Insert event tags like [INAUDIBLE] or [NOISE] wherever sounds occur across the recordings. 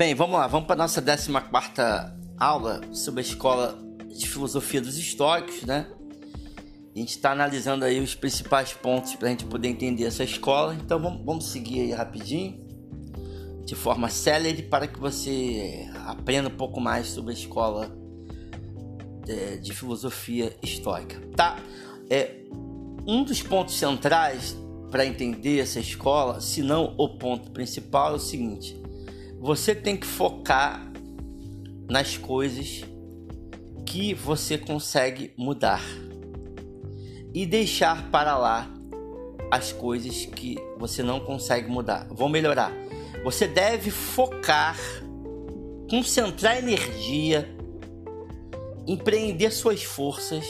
Bem, vamos lá, vamos para nossa 14 aula sobre a escola de filosofia dos estoicos, né? A gente está analisando aí os principais pontos para a gente poder entender essa escola. Então vamos, vamos seguir aí rapidinho, de forma célere, para que você aprenda um pouco mais sobre a escola de, é, de filosofia estoica, tá? É um dos pontos centrais para entender essa escola, se não o ponto principal, é o seguinte: você tem que focar nas coisas que você consegue mudar e deixar para lá as coisas que você não consegue mudar. Vão melhorar. Você deve focar, concentrar energia, empreender suas forças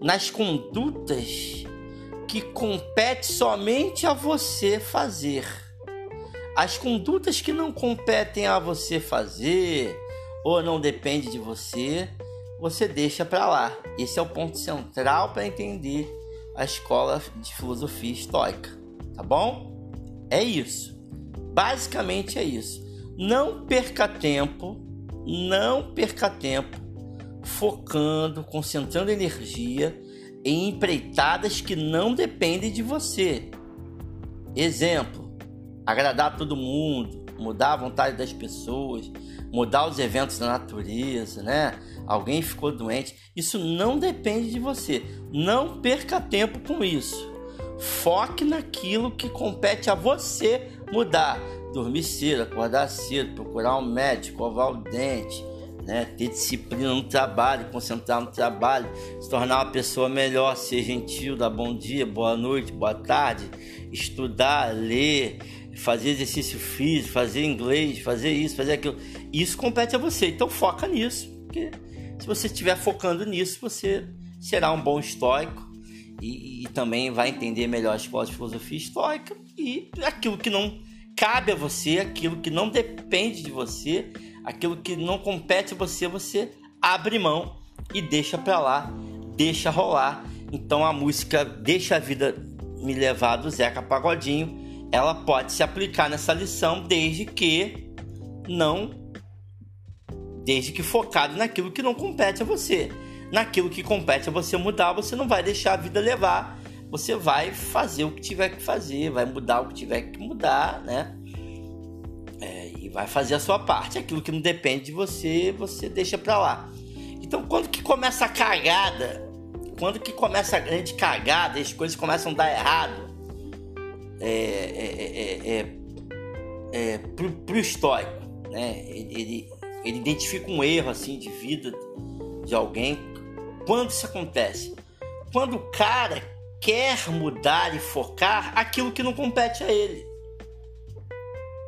nas condutas que compete somente a você fazer as condutas que não competem a você fazer ou não depende de você, você deixa para lá. Esse é o ponto central para entender a escola de filosofia estoica, tá bom? É isso. Basicamente é isso. Não perca tempo, não perca tempo focando, concentrando energia em empreitadas que não dependem de você. Exemplo: agradar todo mundo, mudar a vontade das pessoas, mudar os eventos da natureza, né? Alguém ficou doente, isso não depende de você. Não perca tempo com isso. Foque naquilo que compete a você mudar. Dormir cedo, acordar cedo, procurar um médico, covar o dente, né? ter disciplina no trabalho, concentrar no trabalho, se tornar uma pessoa melhor, ser gentil, dar bom dia, boa noite, boa tarde, estudar, ler, fazer exercício físico, fazer inglês, fazer isso, fazer aquilo. Isso compete a você. Então foca nisso, porque se você estiver focando nisso, você será um bom estoico e, e, também vai entender melhor a escola de filosofia estoica e aquilo que não cabe a você, aquilo que não depende de você, aquilo que não compete a você, você abre mão e deixa para lá, deixa rolar. Então a música Deixa a Vida Me Levar do Zeca Pagodinho ela pode se aplicar nessa lição desde que não desde que focado naquilo que não compete a você. Naquilo que compete a você mudar, você não vai deixar a vida levar. Você vai fazer o que tiver que fazer, vai mudar o que tiver que mudar, né? É, e vai fazer a sua parte. Aquilo que não depende de você, você deixa pra lá. Então, quando que começa a cagada, quando que começa a grande cagada, as coisas começam a dar errado, é, é, é, é, pro, pro estoico, né? Ele, ele, ele, identifica um erro assim de vida de alguém. Quando isso acontece? Quando o cara quer mudar e focar aquilo que não compete a ele,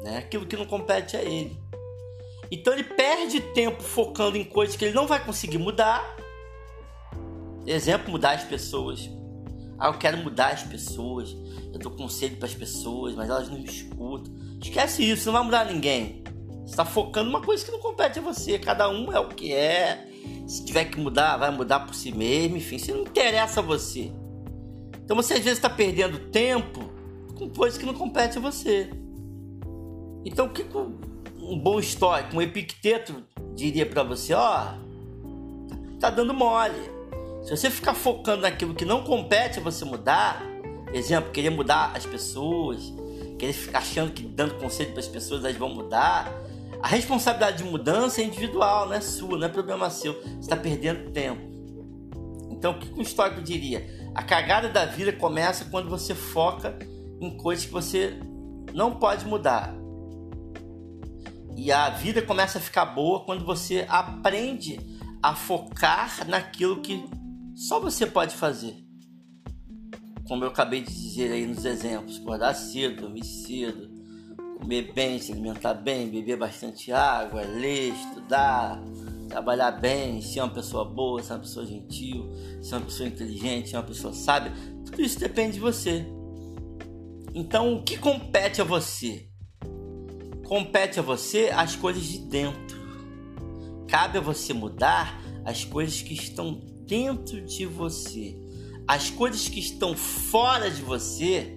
né? Aquilo que não compete a ele. Então ele perde tempo focando em coisas que ele não vai conseguir mudar. Exemplo, mudar as pessoas. Ah, eu quero mudar as pessoas eu dou conselho para as pessoas, mas elas não me escutam. Esquece isso, não vai mudar ninguém. Você está focando uma coisa que não compete a você. Cada um é o que é. Se tiver que mudar, vai mudar por si mesmo. Enfim, isso não interessa a você. Então você às vezes está perdendo tempo com coisas que não compete a você. Então o que um bom histórico, um epicteto diria para você? Ó, tá dando mole. Se você ficar focando naquilo que não compete a você mudar, Exemplo, querer mudar as pessoas, querer ficar achando que dando conselho para as pessoas elas vão mudar. A responsabilidade de mudança é individual, não é sua, não é problema seu. Você está perdendo tempo. Então, o que um histórico diria? A cagada da vida começa quando você foca em coisas que você não pode mudar. E a vida começa a ficar boa quando você aprende a focar naquilo que só você pode fazer como eu acabei de dizer aí nos exemplos, acordar cedo, dormir cedo, comer bem, se alimentar bem, beber bastante água, ler, estudar, trabalhar bem, ser uma pessoa boa, ser uma pessoa gentil, ser uma pessoa inteligente, ser uma pessoa sábia, tudo isso depende de você. Então, o que compete a você? Compete a você as coisas de dentro. Cabe a você mudar as coisas que estão dentro de você as coisas que estão fora de você,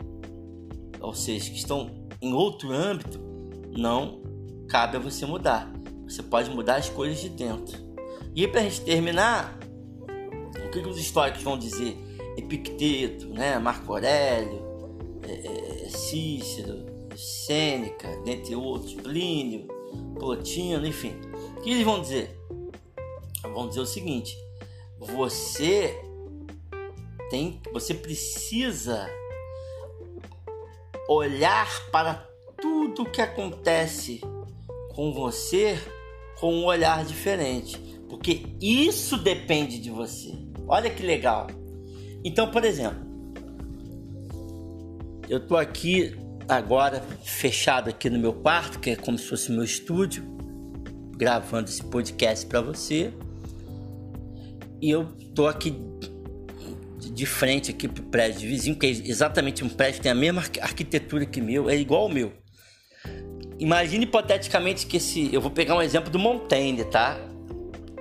ou seja, que estão em outro âmbito, não cabe a você mudar. Você pode mudar as coisas de dentro. E para a gente terminar, o que, que os históricos vão dizer? Epicteto, né? Marco Aurélio, é, é, Cícero, Sêneca, dentre outros, Plínio, Plotino, enfim. O que eles vão dizer? Vão dizer o seguinte: você tem, você precisa olhar para tudo que acontece com você com um olhar diferente, porque isso depende de você. Olha que legal. Então, por exemplo, eu tô aqui agora fechado aqui no meu quarto, que é como se fosse meu estúdio, gravando esse podcast para você. E eu tô aqui de frente aqui pro prédio vizinho, que é exatamente um prédio que tem a mesma arquitetura que meu, é igual ao meu. Imagine hipoteticamente que esse. Eu vou pegar um exemplo do Montaigne, tá?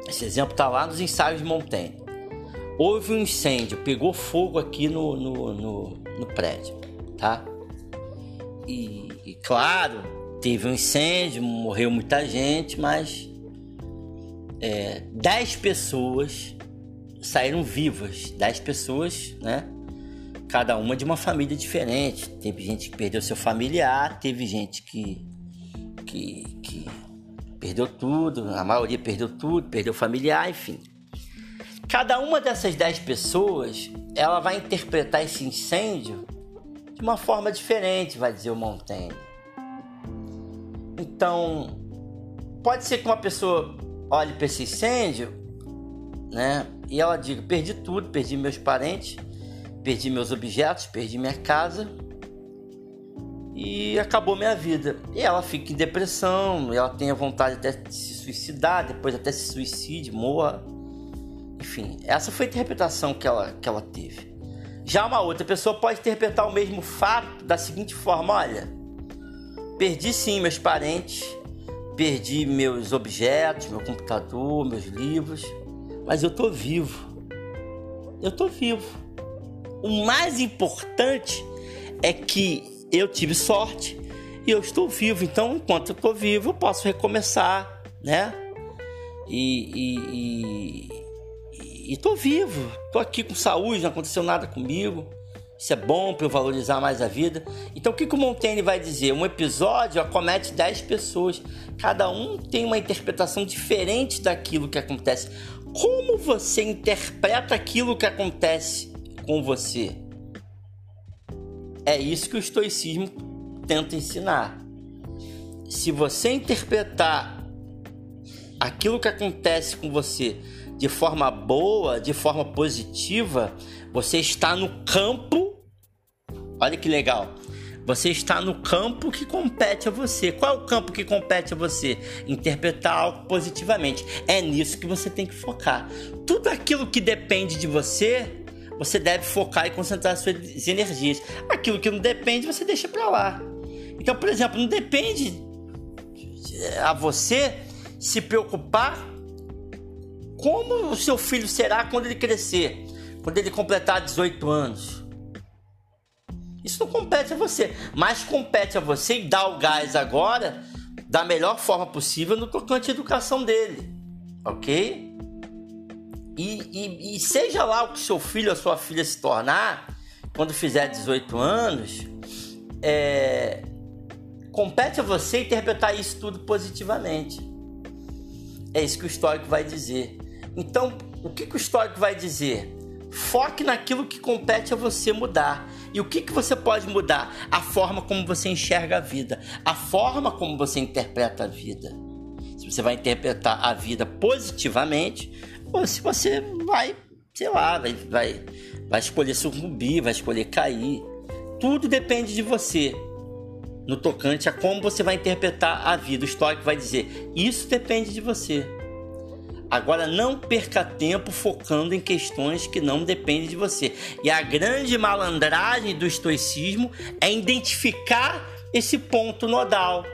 Esse exemplo tá lá nos ensaios de Montaigne. Houve um incêndio, pegou fogo aqui no, no, no, no prédio, tá? E, e, claro, teve um incêndio, morreu muita gente, mas é, 10 pessoas saíram vivas. 10 pessoas, né? Cada uma de uma família diferente. Teve gente que perdeu seu familiar, teve gente que que, que perdeu tudo, a maioria perdeu tudo, perdeu familiar, enfim. Cada uma dessas dez pessoas, ela vai interpretar esse incêndio de uma forma diferente, vai dizer o Montaigne. Então, pode ser que uma pessoa olhe para esse incêndio, né, e ela diga: perdi tudo, perdi meus parentes, perdi meus objetos, perdi minha casa e acabou minha vida. E ela fica em depressão, ela tem a vontade até de se suicidar, depois até se suicide, morra. Enfim, essa foi a interpretação que ela, que ela teve. Já uma outra pessoa pode interpretar o mesmo fato da seguinte forma: olha, perdi sim meus parentes, perdi meus objetos, meu computador, meus livros, mas eu tô vivo. Eu tô vivo. O mais importante é que eu tive sorte e eu estou vivo. Então, enquanto eu estou vivo, eu posso recomeçar, né? E estou vivo, estou aqui com saúde, não aconteceu nada comigo. Isso é bom para eu valorizar mais a vida. Então, o que, que o Montaigne vai dizer? Um episódio acomete 10 pessoas. Cada um tem uma interpretação diferente daquilo que acontece. Como você interpreta aquilo que acontece com você? É isso que o estoicismo tenta ensinar. Se você interpretar aquilo que acontece com você de forma boa, de forma positiva, você está no campo. Olha que legal. Você está no campo que compete a você. Qual é o campo que compete a você? Interpretar algo positivamente. É nisso que você tem que focar. Tudo aquilo que depende de você, você deve focar e concentrar suas energias. Aquilo que não depende, você deixa para lá. Então, por exemplo, não depende a você se preocupar como o seu filho será quando ele crescer, quando ele completar 18 anos. Isso não compete a você, mas compete a você dar o gás agora da melhor forma possível no tocante à educação dele, ok? E, e, e seja lá o que seu filho ou sua filha se tornar, quando fizer 18 anos, é, compete a você interpretar isso tudo positivamente. É isso que o histórico vai dizer. Então, o que, que o histórico vai dizer? Foque naquilo que compete a você mudar. E o que, que você pode mudar? A forma como você enxerga a vida, a forma como você interpreta a vida. Se você vai interpretar a vida positivamente, ou se você vai, sei lá, vai, vai, vai escolher sucumbir, vai escolher cair. Tudo depende de você. No tocante a como você vai interpretar a vida. O histórico vai dizer: isso depende de você. Agora não perca tempo focando em questões que não dependem de você. E a grande malandragem do estoicismo é identificar esse ponto nodal.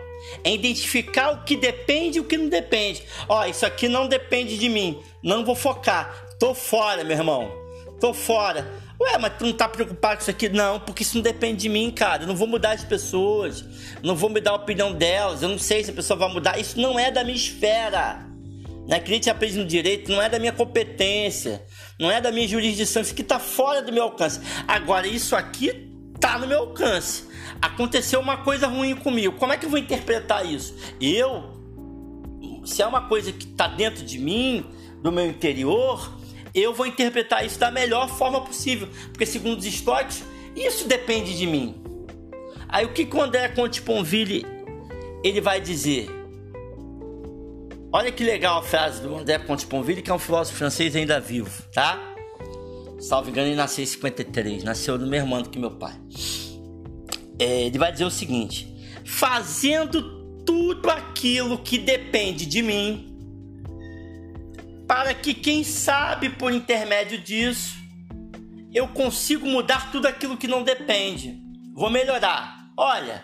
É identificar o que depende e o que não depende. Ó, isso aqui não depende de mim. Não vou focar. Tô fora, meu irmão. Tô fora. Ué, mas tu não tá preocupado com isso aqui? Não, porque isso não depende de mim, cara. Eu não vou mudar as pessoas. Não vou mudar a opinião delas. Eu não sei se a pessoa vai mudar. Isso não é da minha esfera. Né? A gente aprende no direito, não é da minha competência. Não é da minha jurisdição. Isso aqui tá fora do meu alcance. Agora, isso aqui tá no meu alcance. Aconteceu uma coisa ruim comigo. Como é que eu vou interpretar isso? Eu, se é uma coisa que tá dentro de mim, do meu interior, eu vou interpretar isso da melhor forma possível, porque segundo os estoques, isso depende de mim. Aí o que o André Conte Ponville ele vai dizer? Olha que legal a frase do André Conte Ponville, que é um filósofo francês ainda vivo, tá? Salve engano, ele nasceu em 53, nasceu no mesmo ano que meu pai. É, ele vai dizer o seguinte: fazendo tudo aquilo que depende de mim, para que, quem sabe, por intermédio disso, eu consigo mudar tudo aquilo que não depende. Vou melhorar. Olha,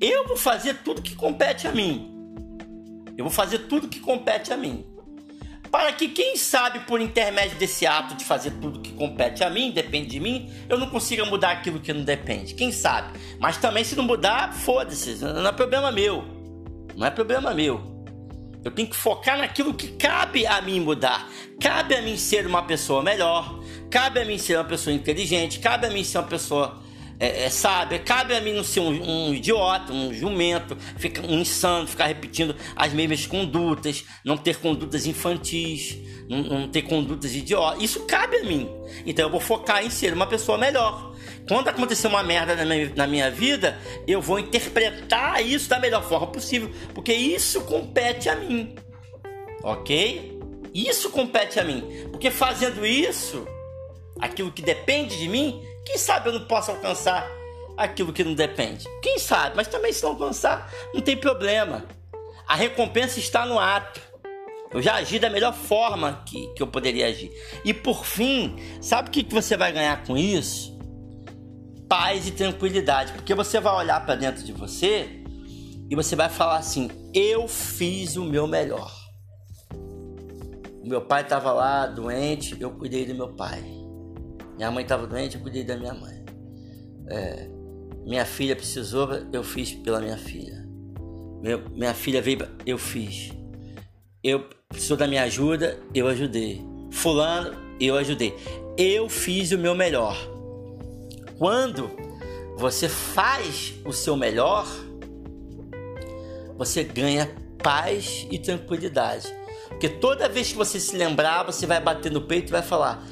eu vou fazer tudo que compete a mim. Eu vou fazer tudo que compete a mim. Para que, quem sabe, por intermédio desse ato de fazer tudo que compete a mim, depende de mim, eu não consiga mudar aquilo que não depende. Quem sabe? Mas também, se não mudar, foda-se. Não é problema meu. Não é problema meu. Eu tenho que focar naquilo que cabe a mim mudar. Cabe a mim ser uma pessoa melhor. Cabe a mim ser uma pessoa inteligente. Cabe a mim ser uma pessoa é, é, sábia. Cabe a mim não ser um, um, idiota, um jumento, ficar, um insano, ficar repetindo as mesmas condutas, não ter condutas infantis, não, não ter condutas idiotas. Isso cabe a mim. Então eu vou focar em ser uma pessoa melhor. Quando acontecer uma merda na minha, na minha vida, eu vou interpretar isso da melhor forma possível, porque isso compete a mim. Ok? Isso compete a mim. Porque fazendo isso, aquilo que depende de mim, quem sabe eu não posso alcançar aquilo que não depende? Quem sabe? Mas também se não alcançar, não tem problema. A recompensa está no ato. Eu já agi da melhor forma que, que eu poderia agir. E por fim, sabe o que, que você vai ganhar com isso? paz e tranquilidade, porque você vai olhar para dentro de você e você vai falar assim: eu fiz o meu melhor. O meu pai estava lá doente, eu cuidei do meu pai. Minha mãe estava doente, eu cuidei da minha mãe. É, minha filha precisou, eu fiz pela minha filha. Meu, minha filha veio, eu fiz. Eu precisou da minha ajuda, eu ajudei. Fulano, eu ajudei. Eu fiz o meu melhor. Quando você faz o seu melhor, você ganha paz e tranquilidade. Porque toda vez que você se lembrar, você vai bater no peito e vai falar: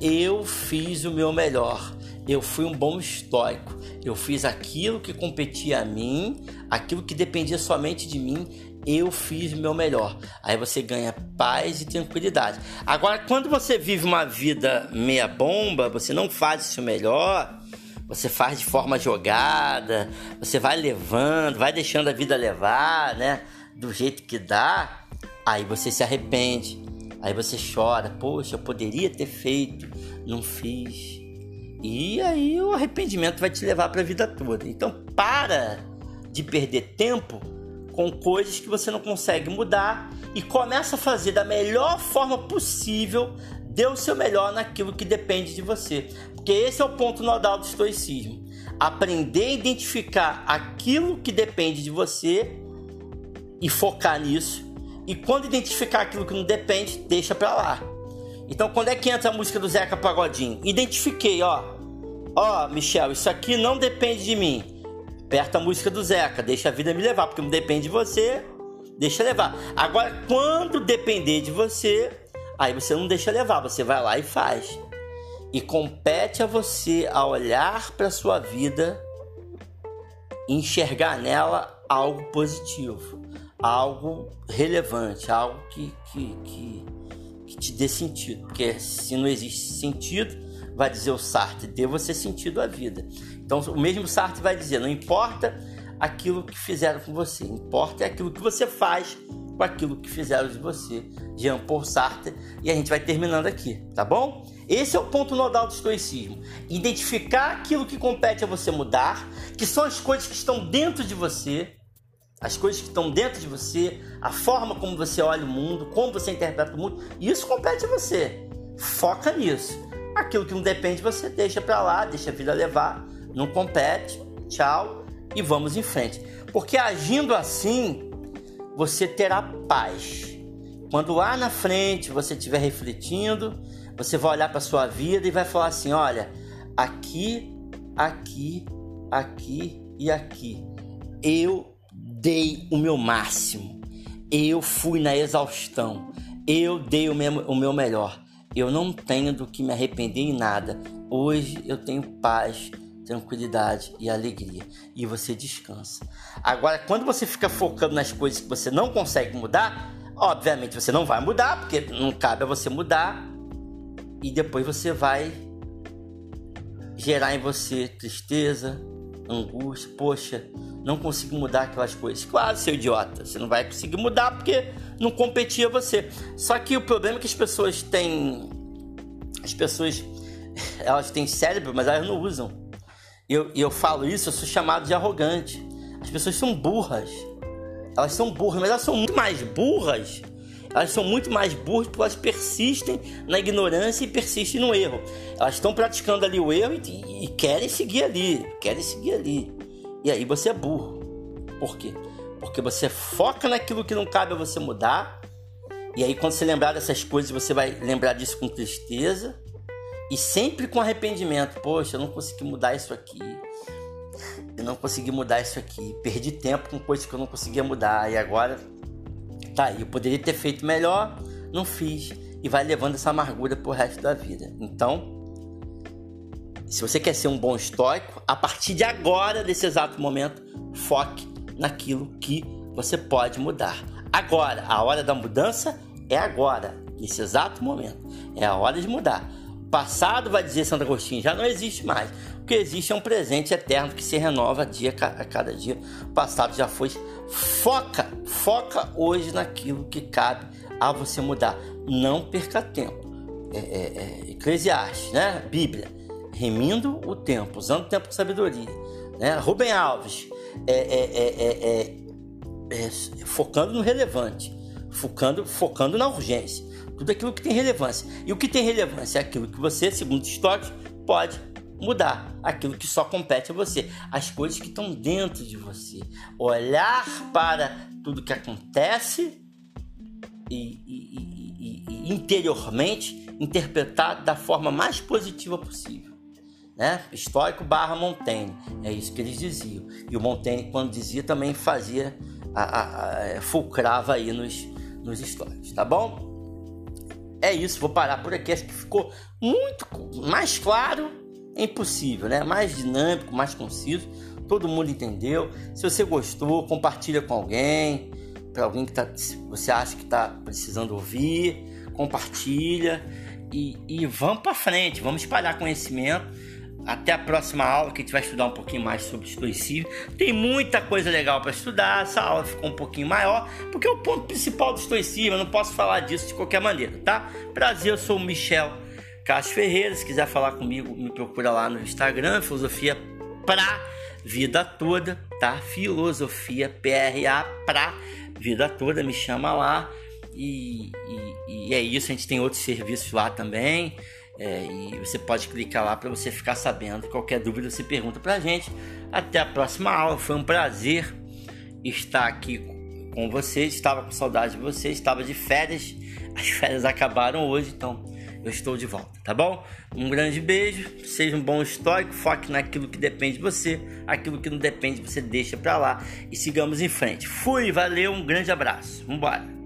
Eu fiz o meu melhor. Eu fui um bom estoico. Eu fiz aquilo que competia a mim, aquilo que dependia somente de mim. Eu fiz o meu melhor. Aí você ganha paz e tranquilidade. Agora, quando você vive uma vida meia bomba, você não faz o seu melhor, você faz de forma jogada, você vai levando, vai deixando a vida levar, né? Do jeito que dá, aí você se arrepende, aí você chora, poxa, eu poderia ter feito, não fiz. E aí o arrependimento vai te levar para a vida toda. Então para de perder tempo com coisas que você não consegue mudar e começa a fazer da melhor forma possível, dê o seu melhor naquilo que depende de você. Porque esse é o ponto nodal do estoicismo. Aprender a identificar aquilo que depende de você e focar nisso. E quando identificar aquilo que não depende, deixa pra lá. Então, quando é que entra a música do Zeca Pagodinho? Identifiquei, ó. Ó, Michel, isso aqui não depende de mim. Aperta a música do Zeca, deixa a vida me levar, porque não depende de você, deixa levar. Agora, quando depender de você, aí você não deixa levar, você vai lá e faz. E compete a você a olhar para sua vida enxergar nela algo positivo, algo relevante, algo que, que, que, que te dê sentido. Porque se não existe sentido, vai dizer o Sartre, dê você sentido à vida. Então o mesmo Sartre vai dizer, não importa aquilo que fizeram com você, importa é aquilo que você faz com aquilo que fizeram de você. Jean Paul Sartre. E a gente vai terminando aqui, tá bom? Esse é o ponto nodal do estoicismo. Identificar aquilo que compete a você mudar, que são as coisas que estão dentro de você, as coisas que estão dentro de você, a forma como você olha o mundo, como você interpreta o mundo, isso compete a você. Foca nisso. Aquilo que não depende, você deixa para lá, deixa a vida levar, não compete, tchau e vamos em frente. Porque agindo assim, você terá paz. Quando lá na frente você estiver refletindo, você vai olhar para sua vida e vai falar assim: olha, aqui, aqui, aqui e aqui, eu dei o meu máximo, eu fui na exaustão, eu dei o meu, o meu melhor. Eu não tenho do que me arrepender em nada. Hoje eu tenho paz, tranquilidade e alegria. E você descansa. Agora, quando você fica focando nas coisas que você não consegue mudar, obviamente você não vai mudar, porque não cabe a você mudar. E depois você vai gerar em você tristeza, angústia. Poxa, não consigo mudar aquelas coisas. Claro, seu idiota, você não vai conseguir mudar porque não competia você. Só que o problema é que as pessoas têm. As pessoas. [LAUGHS] Elas têm cérebro, mas elas não usam. E eu, eu falo isso, eu sou chamado de arrogante. As pessoas são burras. Elas são burras, mas elas são muito mais burras. Elas são muito mais burras porque elas persistem na ignorância e persistem no erro. Elas estão praticando ali o erro e, e querem seguir ali, querem seguir ali. E aí você é burro. Por quê? Porque você foca naquilo que não cabe a você mudar. E aí quando você lembrar dessas coisas, você vai lembrar disso com tristeza e sempre com arrependimento. Poxa, eu não consegui mudar isso aqui. Eu não consegui mudar isso aqui. Perdi tempo com coisas que eu não conseguia mudar. E agora tá. Eu poderia ter feito melhor, não fiz. E vai levando essa amargura pro resto da vida. Então, se você quer ser um bom estoico, a partir de agora, desse exato momento, foque naquilo que você pode mudar. Agora, a hora da mudança é agora, nesse exato momento. É a hora de mudar. Passado, vai dizer Santo Agostinho, já não existe mais. O que existe é um presente eterno que se renova dia a cada dia. O passado já foi. Foca, foca hoje naquilo que cabe a você mudar. Não perca tempo. É, é, é, Eclesiastes, né? Bíblia remindo o tempo, usando o tempo com sabedoria. Né? Rubem Alves, é, é, é, focando no relevante, focando, focando na urgência. Tudo aquilo que tem relevância. E o que tem relevância é aquilo que você, segundo os pode mudar. Aquilo que só compete a você. As coisas que estão dentro de você. Olhar para tudo que acontece e, e, e, e interiormente interpretar da forma mais positiva possível né? Histórico barra Montaigne, é isso que eles diziam. E o Montaigne, quando dizia, também fazia, a, a, a, é, fulcrava aí nos, nos históricos, tá bom? É isso, vou parar por aqui. Acho que ficou muito mais claro, é impossível, né? Mais dinâmico, mais conciso. Todo mundo entendeu. Se você gostou, compartilha com alguém, para alguém que tá, você acha que está precisando ouvir, compartilha e, e vamos para frente, vamos espalhar conhecimento até a próxima aula que a gente vai estudar um pouquinho mais sobre estoicismo. Tem muita coisa legal para estudar. Essa aula ficou um pouquinho maior, porque é o ponto principal do estoicismo. Eu não posso falar disso de qualquer maneira, tá? Prazer, eu sou o Michel Castro Ferreira. Se quiser falar comigo, me procura lá no Instagram, Filosofia pra Vida Toda, tá? Filosofia PRA pra Vida Toda, me chama lá. E, e, e é isso, a gente tem outros serviços lá também. É, e você pode clicar lá para você ficar sabendo. Qualquer dúvida você pergunta para a gente. Até a próxima aula. Foi um prazer estar aqui com vocês. Estava com saudade de vocês. Estava de férias. As férias acabaram hoje, então eu estou de volta, tá bom? Um grande beijo. Seja um bom histórico. Foque naquilo que depende de você. Aquilo que não depende você deixa para lá e sigamos em frente. Fui, valeu, um grande abraço. Vambora.